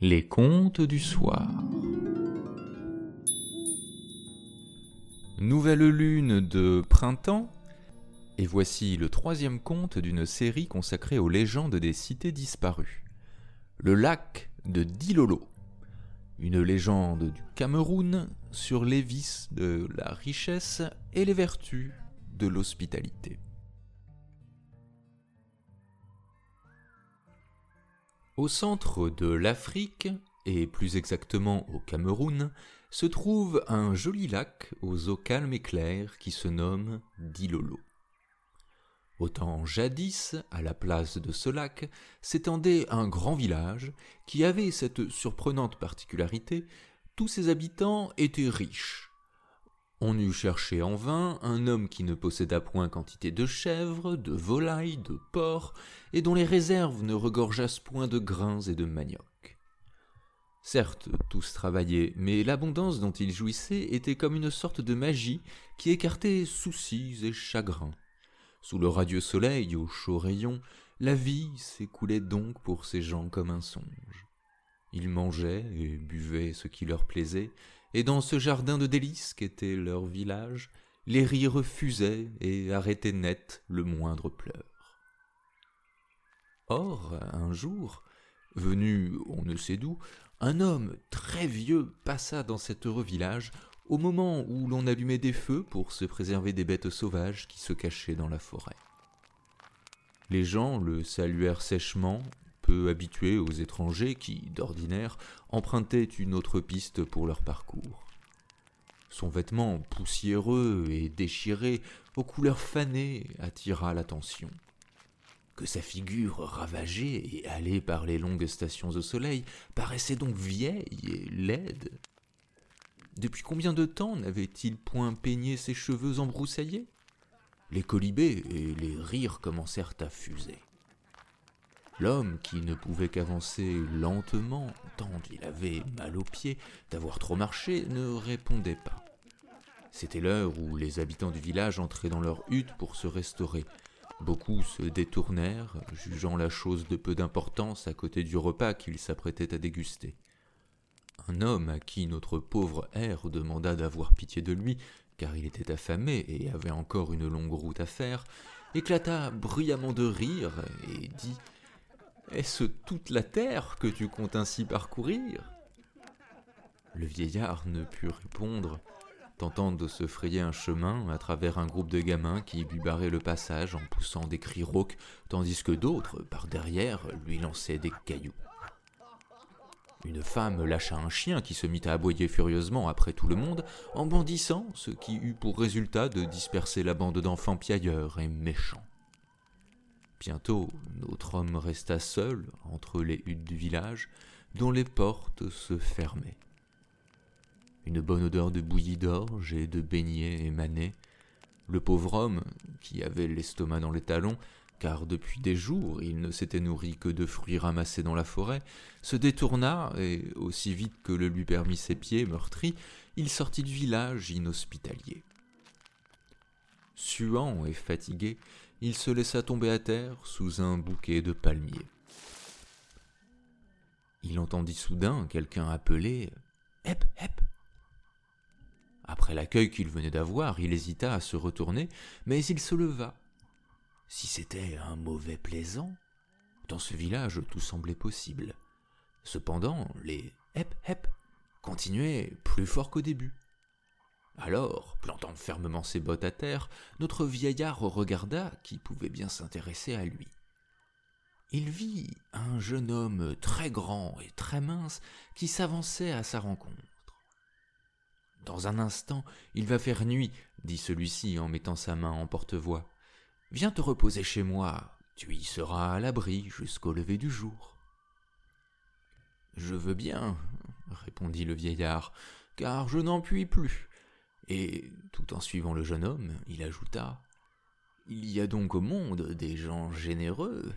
Les contes du soir. Nouvelle lune de printemps, et voici le troisième conte d'une série consacrée aux légendes des cités disparues. Le lac de Dilolo, une légende du Cameroun sur les vices de la richesse et les vertus de l'hospitalité. Au centre de l'Afrique, et plus exactement au Cameroun, se trouve un joli lac aux eaux calmes et claires qui se nomme Dilolo. Autant jadis, à la place de ce lac, s'étendait un grand village qui avait cette surprenante particularité, tous ses habitants étaient riches, on eût cherché en vain un homme qui ne possédât point quantité de chèvres, de volailles, de porcs, et dont les réserves ne regorgeassent point de grains et de manioc. Certes, tous travaillaient, mais l'abondance dont ils jouissaient était comme une sorte de magie qui écartait soucis et chagrins. Sous le radieux soleil, aux chauds rayons, la vie s'écoulait donc pour ces gens comme un songe. Ils mangeaient et buvaient ce qui leur plaisait, et dans ce jardin de délices qu'était leur village, les rires refusaient et arrêtaient net le moindre pleur. Or, un jour, venu on ne sait d'où, un homme très vieux passa dans cet heureux village au moment où l'on allumait des feux pour se préserver des bêtes sauvages qui se cachaient dans la forêt. Les gens le saluèrent sèchement peu habitués aux étrangers qui, d'ordinaire, empruntaient une autre piste pour leur parcours. Son vêtement poussiéreux et déchiré, aux couleurs fanées, attira l'attention. Que sa figure ravagée et allée par les longues stations au soleil paraissait donc vieille et laide. Depuis combien de temps n'avait-il point peigné ses cheveux embroussaillés? Les colibés et les rires commencèrent à fuser. L'homme, qui ne pouvait qu'avancer lentement, tant il avait mal aux pieds d'avoir trop marché, ne répondait pas. C'était l'heure où les habitants du village entraient dans leur hutte pour se restaurer. Beaucoup se détournèrent, jugeant la chose de peu d'importance à côté du repas qu'ils s'apprêtaient à déguster. Un homme à qui notre pauvre hère demanda d'avoir pitié de lui, car il était affamé et avait encore une longue route à faire, éclata bruyamment de rire et dit est-ce toute la terre que tu comptes ainsi parcourir? Le vieillard ne put répondre, tentant de se frayer un chemin à travers un groupe de gamins qui lui barraient le passage en poussant des cris rauques, tandis que d'autres, par derrière, lui lançaient des cailloux. Une femme lâcha un chien qui se mit à aboyer furieusement après tout le monde, en bondissant, ce qui eut pour résultat de disperser la bande d'enfants piailleurs et méchants. Bientôt, notre homme resta seul entre les huttes du village, dont les portes se fermaient. Une bonne odeur de bouillie d'orge et de beignets émanait. Le pauvre homme, qui avait l'estomac dans les talons, car depuis des jours il ne s'était nourri que de fruits ramassés dans la forêt, se détourna, et aussi vite que le lui permit ses pieds meurtris, il sortit du village inhospitalier. Suant et fatigué, il se laissa tomber à terre sous un bouquet de palmiers. Il entendit soudain quelqu'un appeler Hep, hep. Après l'accueil qu'il venait d'avoir, il hésita à se retourner, mais il se leva. Si c'était un mauvais plaisant, dans ce village tout semblait possible. Cependant, les hep hep continuaient plus fort qu'au début. Alors, plantant fermement ses bottes à terre, notre vieillard regarda qui pouvait bien s'intéresser à lui. Il vit un jeune homme très grand et très mince qui s'avançait à sa rencontre. Dans un instant, il va faire nuit, dit celui-ci en mettant sa main en porte-voix. Viens te reposer chez moi, tu y seras à l'abri jusqu'au lever du jour. Je veux bien, répondit le vieillard, car je n'en puis plus. Et, tout en suivant le jeune homme, il ajouta Il y a donc au monde des gens généreux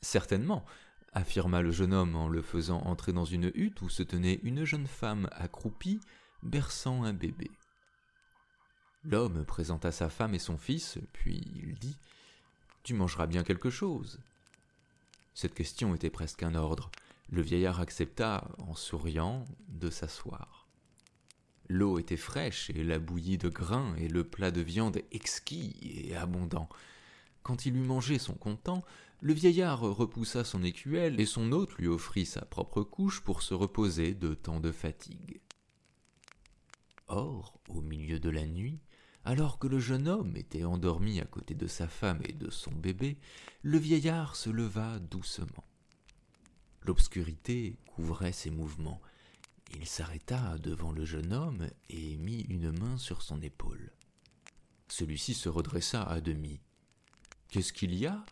Certainement, affirma le jeune homme en le faisant entrer dans une hutte où se tenait une jeune femme accroupie, berçant un bébé. L'homme présenta sa femme et son fils, puis il dit Tu mangeras bien quelque chose. Cette question était presque un ordre. Le vieillard accepta, en souriant, de s'asseoir. L'eau était fraîche et la bouillie de grains et le plat de viande exquis et abondant. Quand il eut mangé son content, le vieillard repoussa son écuelle et son hôte lui offrit sa propre couche pour se reposer de tant de fatigue. Or, au milieu de la nuit, alors que le jeune homme était endormi à côté de sa femme et de son bébé, le vieillard se leva doucement. L'obscurité couvrait ses mouvements. Il s'arrêta devant le jeune homme et mit une main sur son épaule. Celui-ci se redressa à demi. Qu'est-ce qu'il y a?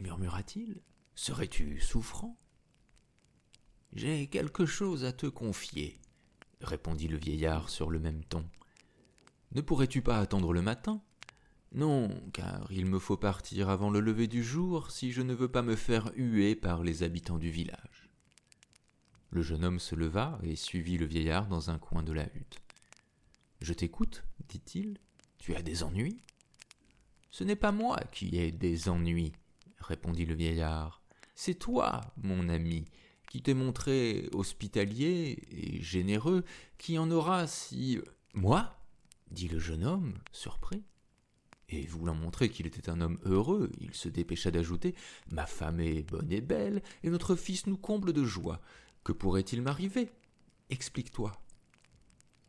murmura-t-il. Serais-tu souffrant J'ai quelque chose à te confier, répondit le vieillard sur le même ton. Ne pourrais-tu pas attendre le matin Non, car il me faut partir avant le lever du jour si je ne veux pas me faire huer par les habitants du village. Le jeune homme se leva et suivit le vieillard dans un coin de la hutte. Je t'écoute, dit-il. Tu as des ennuis Ce n'est pas moi qui ai des ennuis, répondit le vieillard. C'est toi, mon ami, qui t'es montré hospitalier et généreux, qui en aura si. Moi? dit le jeune homme, surpris. Et voulant montrer qu'il était un homme heureux, il se dépêcha d'ajouter Ma femme est bonne et belle, et notre fils nous comble de joie. Que pourrait-il m'arriver? Explique-toi.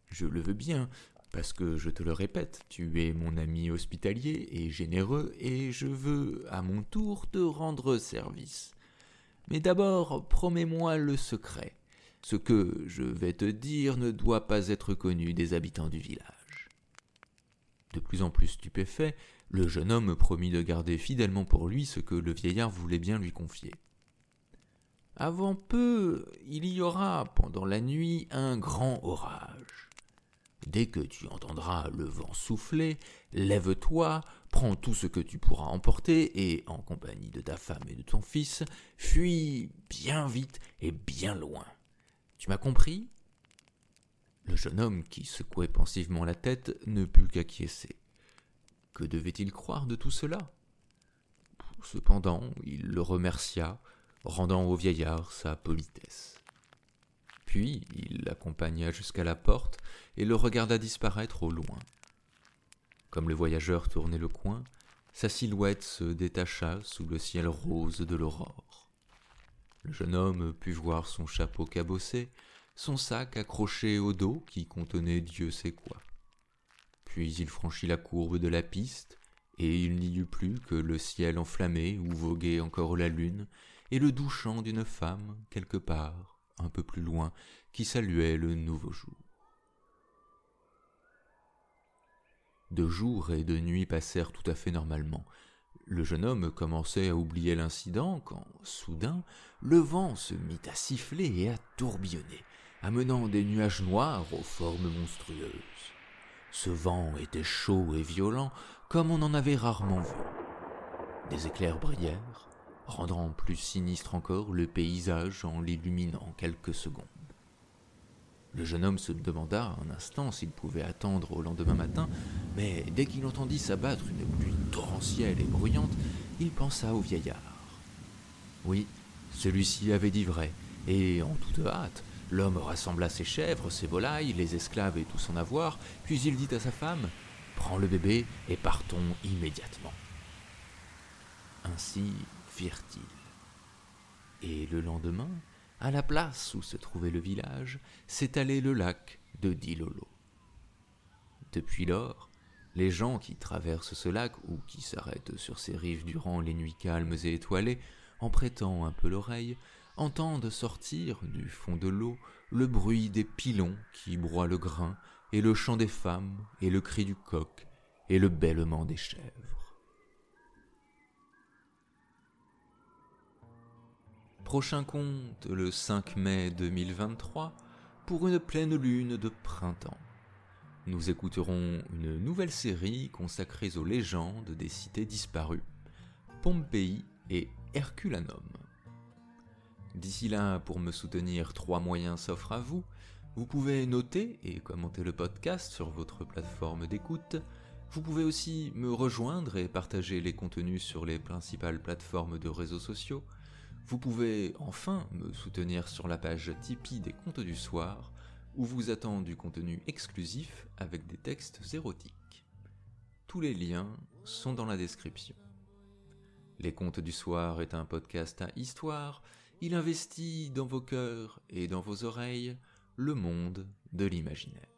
Je le veux bien, parce que je te le répète, tu es mon ami hospitalier et généreux, et je veux, à mon tour, te rendre service. Mais d'abord, promets-moi le secret. Ce que je vais te dire ne doit pas être connu des habitants du village. De plus en plus stupéfait, le jeune homme promit de garder fidèlement pour lui ce que le vieillard voulait bien lui confier. Avant peu, il y aura pendant la nuit un grand orage. Dès que tu entendras le vent souffler, lève-toi, prends tout ce que tu pourras emporter et, en compagnie de ta femme et de ton fils, fuis bien vite et bien loin. Tu m'as compris? Le jeune homme, qui secouait pensivement la tête, ne put qu'acquiescer. Que devait-il croire de tout cela? Cependant, il le remercia, rendant au vieillard sa politesse. Puis il l'accompagna jusqu'à la porte et le regarda disparaître au loin. Comme le voyageur tournait le coin, sa silhouette se détacha sous le ciel rose de l'aurore. Le jeune homme put voir son chapeau cabossé, son sac accroché au dos qui contenait Dieu sait quoi. Puis il franchit la courbe de la piste, et il n'y eut plus que le ciel enflammé où voguait encore la lune, et le doux chant d'une femme quelque part, un peu plus loin, qui saluait le nouveau jour. De jours et de nuits passèrent tout à fait normalement. Le jeune homme commençait à oublier l'incident quand, soudain, le vent se mit à siffler et à tourbillonner, amenant des nuages noirs aux formes monstrueuses. Ce vent était chaud et violent comme on en avait rarement vu. Des éclairs brillèrent, rendant plus sinistre encore le paysage en l'illuminant quelques secondes. Le jeune homme se demanda un instant s'il pouvait attendre au lendemain matin, mais dès qu'il entendit s'abattre une pluie torrentielle et bruyante, il pensa au vieillard. Oui, celui-ci avait dit vrai, et en toute hâte, l'homme rassembla ses chèvres, ses volailles, les esclaves et tout son avoir, puis il dit à sa femme Prends le bébé et partons immédiatement. Ainsi Et le lendemain, à la place où se trouvait le village, s'étalait le lac de Dilolo. Depuis lors, les gens qui traversent ce lac ou qui s'arrêtent sur ses rives durant les nuits calmes et étoilées, en prêtant un peu l'oreille, entendent sortir du fond de l'eau le bruit des pilons qui broient le grain, et le chant des femmes, et le cri du coq, et le bêlement des chèvres. Prochain compte le 5 mai 2023 pour une pleine lune de printemps. Nous écouterons une nouvelle série consacrée aux légendes des cités disparues, Pompéi et Herculanum. D'ici là, pour me soutenir, trois moyens s'offrent à vous. Vous pouvez noter et commenter le podcast sur votre plateforme d'écoute. Vous pouvez aussi me rejoindre et partager les contenus sur les principales plateformes de réseaux sociaux. Vous pouvez enfin me soutenir sur la page Tipeee des Contes du Soir, où vous attend du contenu exclusif avec des textes érotiques. Tous les liens sont dans la description. Les Contes du Soir est un podcast à histoire, il investit dans vos cœurs et dans vos oreilles le monde de l'imaginaire.